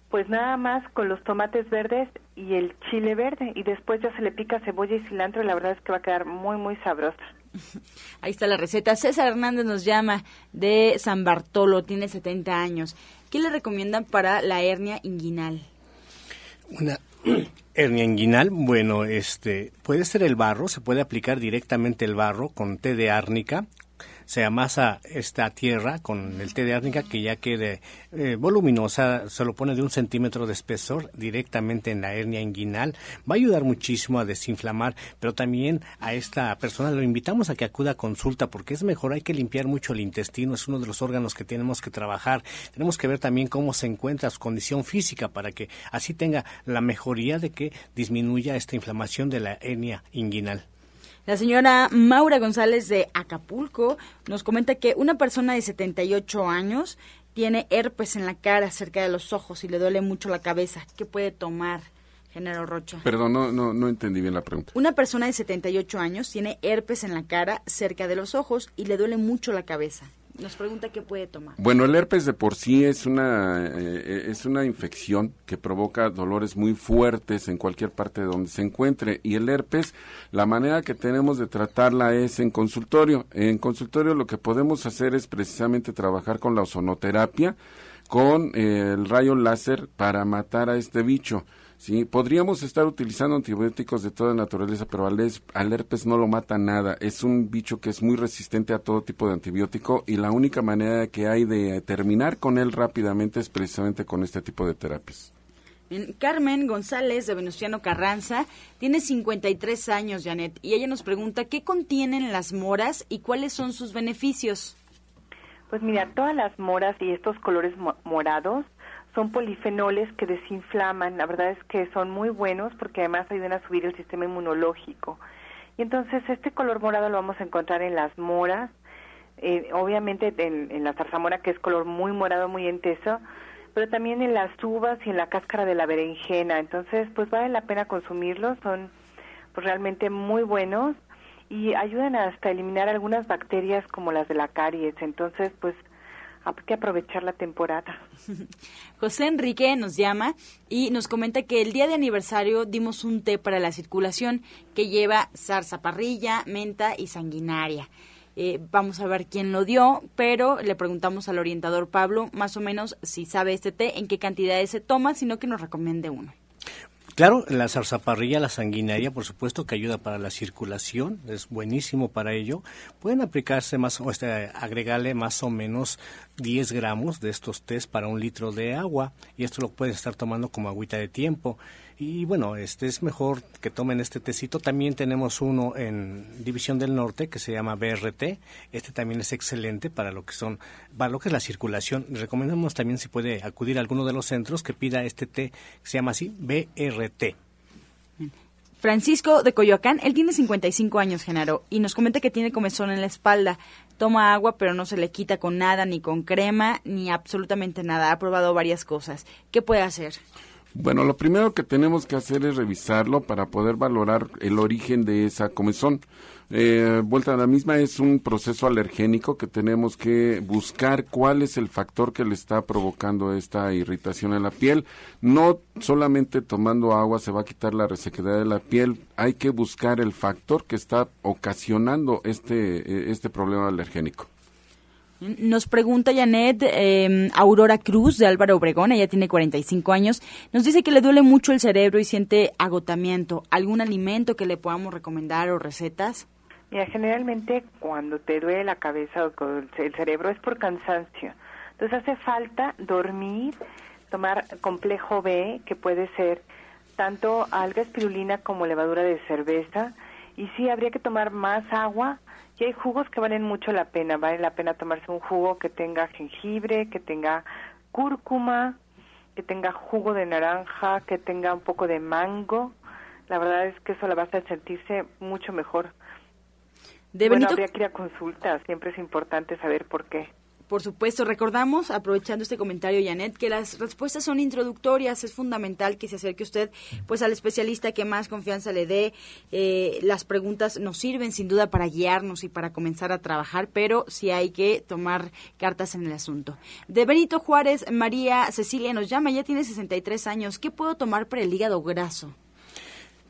S7: pues nada más con los tomates verdes y el chile verde y después ya se le pica cebolla y cilantro y la verdad es que va a quedar muy muy sabrosa.
S2: Ahí está la receta. César Hernández nos llama de San Bartolo, tiene 70 años. ¿Qué le recomiendan para la hernia inguinal?
S9: Una hernia inguinal, bueno, este puede ser el barro, se puede aplicar directamente el barro con té de árnica se amasa esta tierra con el té de árnica que ya quede eh, voluminosa, se lo pone de un centímetro de espesor directamente en la hernia inguinal, va a ayudar muchísimo a desinflamar, pero también a esta persona lo invitamos a que acuda a consulta porque es mejor, hay que limpiar mucho el intestino, es uno de los órganos que tenemos que trabajar, tenemos que ver también cómo se encuentra su condición física para que así tenga la mejoría de que disminuya esta inflamación de la hernia inguinal.
S2: La señora Maura González de Acapulco nos comenta que una persona de 78 años tiene herpes en la cara cerca de los ojos y le duele mucho la cabeza. ¿Qué puede tomar? Género Rocha.
S8: Perdón, no, no, no entendí bien la pregunta.
S2: Una persona de 78 años tiene herpes en la cara cerca de los ojos y le duele mucho la cabeza nos pregunta qué puede tomar.
S8: Bueno, el herpes de por sí es una, eh, es una infección que provoca dolores muy fuertes en cualquier parte de donde se encuentre. Y el herpes, la manera que tenemos de tratarla es en consultorio. En consultorio lo que podemos hacer es precisamente trabajar con la ozonoterapia, con eh, el rayo láser para matar a este bicho. Sí, podríamos estar utilizando antibióticos de toda naturaleza, pero al, herpes no lo mata nada. Es un bicho que es muy resistente a todo tipo de antibiótico y la única manera que hay de terminar con él rápidamente es precisamente con este tipo de terapias.
S2: Carmen González de Venustiano Carranza tiene 53 años, Janet, y ella nos pregunta qué contienen las moras y cuáles son sus beneficios.
S7: Pues mira, todas las moras y estos colores morados son polifenoles que desinflaman. La verdad es que son muy buenos porque además ayudan a subir el sistema inmunológico. Y entonces este color morado lo vamos a encontrar en las moras, eh, obviamente en, la zarzamora que es color muy morado, muy intenso, pero también en las uvas y en la cáscara de la berenjena. Entonces, pues vale la pena consumirlos, son pues, realmente muy buenos y ayudan hasta eliminar algunas bacterias como las de la caries. Entonces, pues hay que aprovechar la temporada.
S2: José Enrique nos llama y nos comenta que el día de aniversario dimos un té para la circulación que lleva zarzaparrilla, menta y sanguinaria. Eh, vamos a ver quién lo dio, pero le preguntamos al orientador Pablo más o menos si sabe este té, en qué cantidades se toma, sino que nos recomiende uno.
S9: Claro, la zarzaparrilla, la sanguinaria, por supuesto que ayuda para la circulación, es buenísimo para ello. Pueden aplicarse más, o este, agregarle más o menos 10 gramos de estos test para un litro de agua y esto lo pueden estar tomando como agüita de tiempo. Y bueno, este es mejor que tomen este tecito. También tenemos uno en División del Norte que se llama BRT. Este también es excelente para lo que son, para lo que es la circulación. Recomendamos también si puede acudir a alguno de los centros que pida este té que se llama así BRT.
S2: Francisco de Coyoacán, él tiene 55 años, Genaro, y nos comenta que tiene comezón en la espalda. Toma agua, pero no se le quita con nada, ni con crema, ni absolutamente nada. Ha probado varias cosas. ¿Qué puede hacer?
S8: Bueno, lo primero que tenemos que hacer es revisarlo para poder valorar el origen de esa comezón. Eh, vuelta a la misma es un proceso alergénico que tenemos que buscar cuál es el factor que le está provocando esta irritación en la piel. No solamente tomando agua se va a quitar la resequedad de la piel, hay que buscar el factor que está ocasionando este, eh, este problema alergénico.
S2: Nos pregunta Janet em, Aurora Cruz de Álvaro Obregón, ella tiene 45 años, nos dice que le duele mucho el cerebro y siente agotamiento. ¿Algún alimento que le podamos recomendar o recetas?
S7: Mira, generalmente cuando te duele la cabeza o el cerebro es por cansancio. Entonces hace falta dormir, tomar complejo B, que puede ser tanto alga espirulina como levadura de cerveza. Y sí, habría que tomar más agua y hay jugos que valen mucho la pena. Vale la pena tomarse un jugo que tenga jengibre, que tenga cúrcuma, que tenga jugo de naranja, que tenga un poco de mango. La verdad es que eso la va a hacer sentirse mucho mejor. De bueno, habría que ir a consulta. Siempre es importante saber por qué.
S2: Por supuesto, recordamos, aprovechando este comentario, Janet, que las respuestas son introductorias. Es fundamental que se acerque usted pues al especialista que más confianza le dé. Eh, las preguntas nos sirven sin duda para guiarnos y para comenzar a trabajar, pero sí hay que tomar cartas en el asunto. De Benito Juárez, María Cecilia nos llama, ya tiene 63 años. ¿Qué puedo tomar para el hígado graso?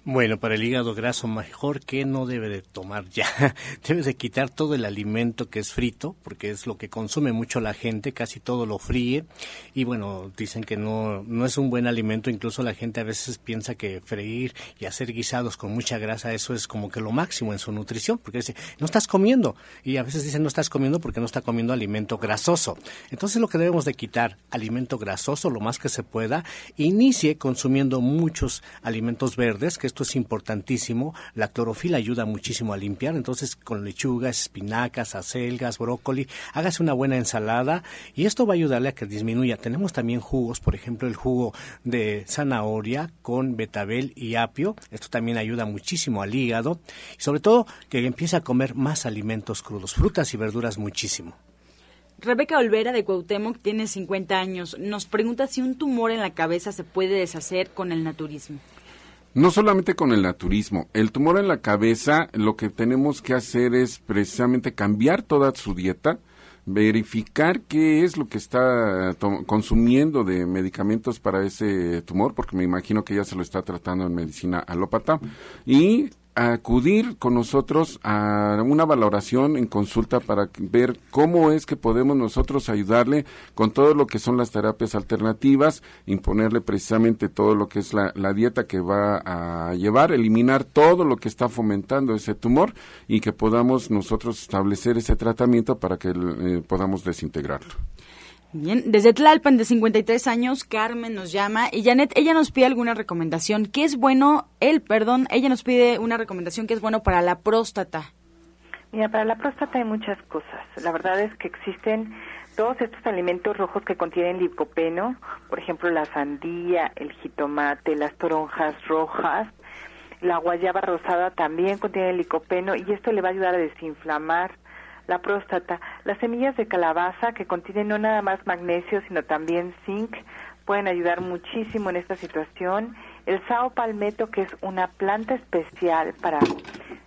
S9: Bueno, para el hígado graso mejor que no debe de tomar ya. Debes de quitar todo el alimento que es frito, porque es lo que consume mucho la gente, casi todo lo fríe. Y bueno, dicen que no, no es un buen alimento, incluso la gente a veces piensa que freír y hacer guisados con mucha grasa, eso es como que lo máximo en su nutrición, porque dice, no estás comiendo. Y a veces dicen no estás comiendo porque no está comiendo alimento grasoso. Entonces lo que debemos de quitar, alimento grasoso lo más que se pueda, inicie consumiendo muchos alimentos verdes, que esto es importantísimo. La clorofila ayuda muchísimo a limpiar, entonces con lechugas, espinacas, acelgas, brócoli, hágase una buena ensalada y esto va a ayudarle a que disminuya. Tenemos también jugos, por ejemplo, el jugo de zanahoria con betabel y apio. Esto también ayuda muchísimo al hígado y sobre todo que empiece a comer más alimentos crudos, frutas y verduras muchísimo.
S2: Rebeca Olvera de Cuauhtémoc tiene 50 años. Nos pregunta si un tumor en la cabeza se puede deshacer con el naturismo.
S8: No solamente con el naturismo, el tumor en la cabeza, lo que tenemos que hacer es precisamente cambiar toda su dieta, verificar qué es lo que está consumiendo de medicamentos para ese tumor, porque me imagino que ya se lo está tratando en medicina alópata, y acudir con nosotros a una valoración en consulta para ver cómo es que podemos nosotros ayudarle con todo lo que son las terapias alternativas, imponerle precisamente todo lo que es la, dieta que va a llevar, eliminar todo lo que está fomentando ese tumor y que podamos nosotros establecer ese tratamiento para que eh, podamos desintegrarlo.
S2: Bien, desde Tlalpan de 53 años, Carmen nos llama y Janet, ella nos pide alguna recomendación. ¿Qué es bueno? Él, perdón, ella nos pide una recomendación que es bueno para la próstata.
S7: Mira, para la próstata hay muchas cosas. La verdad es que existen todos estos alimentos rojos que contienen licopeno, por ejemplo, la sandía, el jitomate, las toronjas rojas, la guayaba rosada también contiene licopeno y esto le va a ayudar a desinflamar la próstata. Las semillas de calabaza, que contienen no nada más magnesio, sino también zinc, pueden ayudar muchísimo en esta situación. El sao palmetto, que es una planta especial para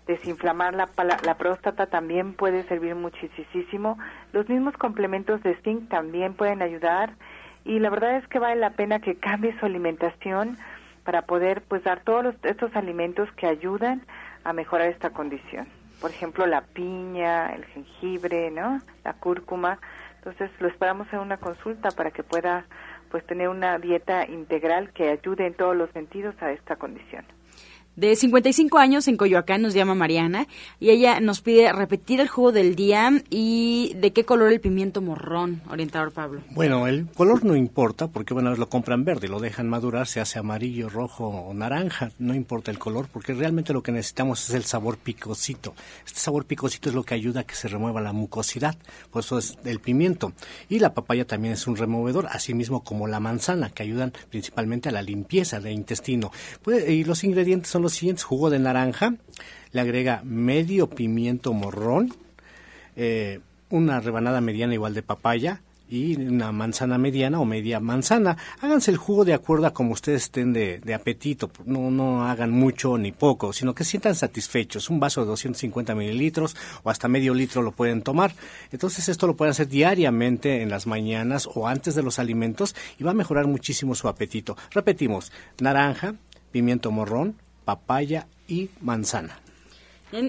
S7: desinflamar la, la, próstata, también puede servir muchísimo. Los mismos complementos de zinc también pueden ayudar. Y la verdad es que vale la pena que cambie su alimentación para poder pues dar todos estos alimentos que ayudan a mejorar esta condición por ejemplo, la piña, el jengibre, ¿no? La cúrcuma. Entonces, lo esperamos en una consulta para que pueda pues tener una dieta integral que ayude en todos los sentidos a esta condición
S2: de 55 años en Coyoacán, nos llama Mariana, y ella nos pide repetir el jugo del día y de qué color el pimiento morrón, orientador Pablo.
S9: Bueno, el color no importa, porque bueno, lo compran verde, lo dejan madurar, se hace amarillo, rojo o naranja, no importa el color, porque realmente lo que necesitamos es el sabor picosito. Este sabor picosito es lo que ayuda a que se remueva la mucosidad, por eso es el pimiento. Y la papaya también es un removedor, así mismo como la manzana, que ayudan principalmente a la limpieza del intestino. y los ingredientes son los siguientes. Jugo de naranja, le agrega medio pimiento morrón, eh, una rebanada mediana igual de papaya, y una manzana mediana o media manzana. Háganse el jugo de acuerdo a como ustedes estén de, apetito. No, no hagan mucho ni poco, sino que sientan satisfechos. Un vaso de 250 mililitros o hasta medio litro lo pueden tomar. Entonces esto lo pueden hacer diariamente en las mañanas o antes de los alimentos y va a mejorar muchísimo su apetito. Repetimos, naranja, pimiento morrón, papaya y manzana.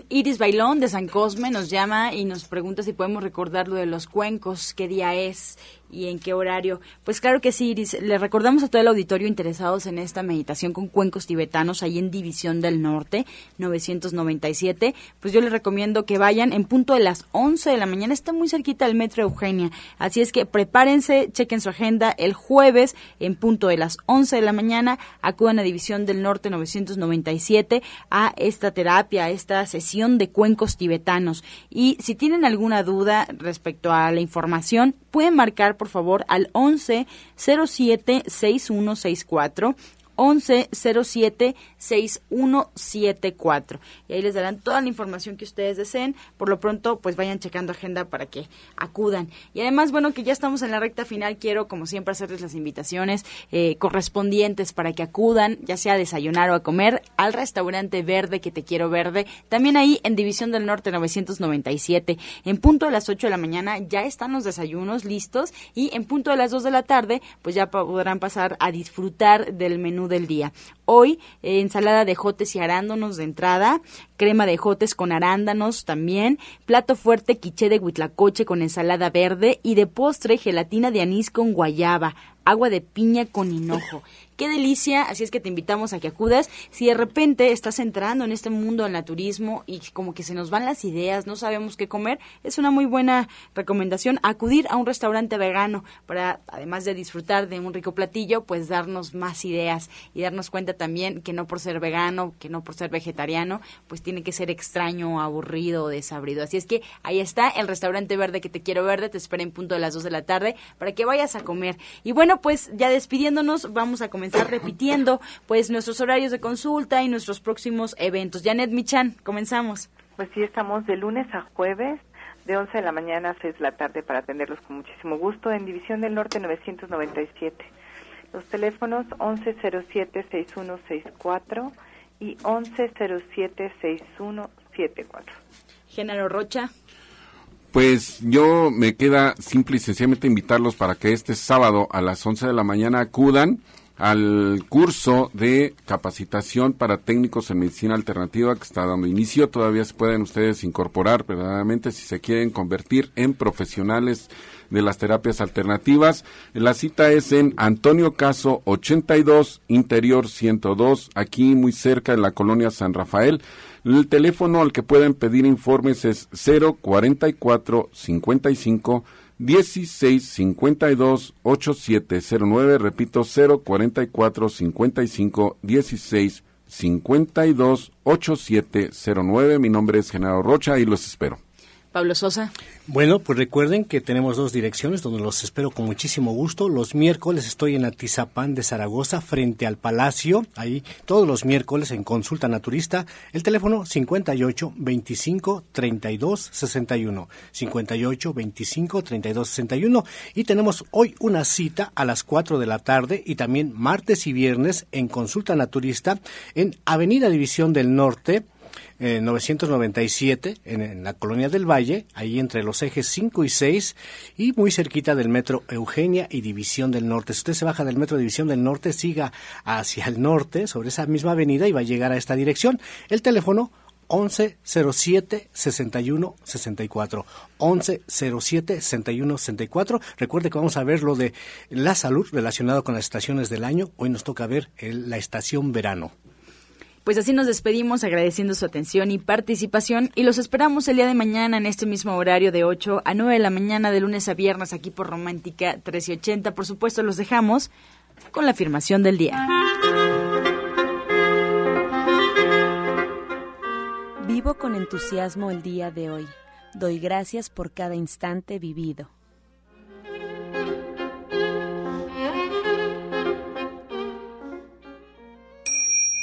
S2: Iris Bailón de San Cosme nos llama y nos pregunta si podemos recordar lo de los cuencos, qué día es y en qué horario. Pues claro que sí, Iris. Le recordamos a todo el auditorio interesados en esta meditación con cuencos tibetanos ahí en División del Norte, 997. Pues yo les recomiendo que vayan en punto de las 11 de la mañana. Está muy cerquita del Metro Eugenia. Así es que prepárense, chequen su agenda el jueves en punto de las 11 de la mañana. Acudan a División del Norte 997 a esta terapia, a esta sesión de cuencos tibetanos. Y si tienen alguna duda respecto a la información, pueden marcar por favor al 11 07 6164 1107 6174 y ahí les darán toda la información que ustedes deseen. Por lo pronto, pues vayan checando agenda para que acudan. Y además, bueno, que ya estamos en la recta final, quiero como siempre hacerles las invitaciones eh, correspondientes para que acudan, ya sea a desayunar o a comer, al restaurante verde que te quiero verde, también ahí en División del Norte 997. En punto de las 8 de la mañana ya están los desayunos listos y en punto de las 2 de la tarde, pues ya podrán pasar a disfrutar del menú del día. Hoy, eh, ensalada de jotes y arándanos de entrada, crema de jotes con arándanos también, plato fuerte quiché de huitlacoche con ensalada verde y de postre gelatina de anís con guayaba, agua de piña con hinojo. Qué delicia, así es que te invitamos a que acudas. Si de repente estás entrando en este mundo del naturismo y como que se nos van las ideas, no sabemos qué comer, es una muy buena recomendación acudir a un restaurante vegano para, además de disfrutar de un rico platillo, pues darnos más ideas y darnos cuenta también que no por ser vegano, que no por ser vegetariano, pues tiene que ser extraño, aburrido desabrido. Así es que ahí está el restaurante verde que te quiero verde, te espera en punto de las 2 de la tarde para que vayas a comer. Y bueno, pues ya despidiéndonos, vamos a comenzar repitiendo pues nuestros horarios de consulta y nuestros próximos eventos. Janet Michan, comenzamos.
S7: Pues sí, estamos de lunes a jueves de 11 de la mañana a 6 de la tarde para atenderlos con muchísimo gusto en División del Norte 997. Los teléfonos 1107-6164 y 1107-6174.
S2: Género Rocha.
S8: Pues yo me queda simple y sencillamente invitarlos para que este sábado a las 11 de la mañana acudan al curso de capacitación para técnicos en medicina alternativa que está dando inicio. Todavía se pueden ustedes incorporar verdaderamente si se quieren convertir en profesionales de las terapias alternativas. La cita es en Antonio Caso 82, Interior 102, aquí muy cerca de la colonia San Rafael. El teléfono al que pueden pedir informes es 044 55 1652 8709, repito 044 55 16 52 8709. Mi nombre es Genaro Rocha y los espero.
S2: Pablo Sosa.
S9: Bueno, pues recuerden que tenemos dos direcciones donde los espero con muchísimo gusto. Los miércoles estoy en Atizapán de Zaragoza, frente al Palacio. Ahí todos los miércoles en consulta naturista. El teléfono 58 25 32 61. 58 25 32 61. Y tenemos hoy una cita a las 4 de la tarde y también martes y viernes en consulta naturista en Avenida División del Norte 997 en, la colonia del Valle, ahí entre los ejes 5 y 6 y muy cerquita del metro Eugenia y División del Norte. Si usted se baja del metro División del Norte, siga hacia el norte sobre esa misma avenida y va a llegar a esta dirección. El teléfono 1107 61 64 1107 61 64 recuerde que vamos a ver lo de la salud relacionado con las estaciones del año hoy nos toca ver la estación verano
S2: pues así nos despedimos agradeciendo su atención y participación y los esperamos el día de mañana en este mismo horario de 8 a 9 de la mañana de lunes a viernes aquí por Romántica 1380. Por supuesto los dejamos con la afirmación del día.
S3: Vivo con entusiasmo el día de hoy. Doy gracias por cada instante vivido.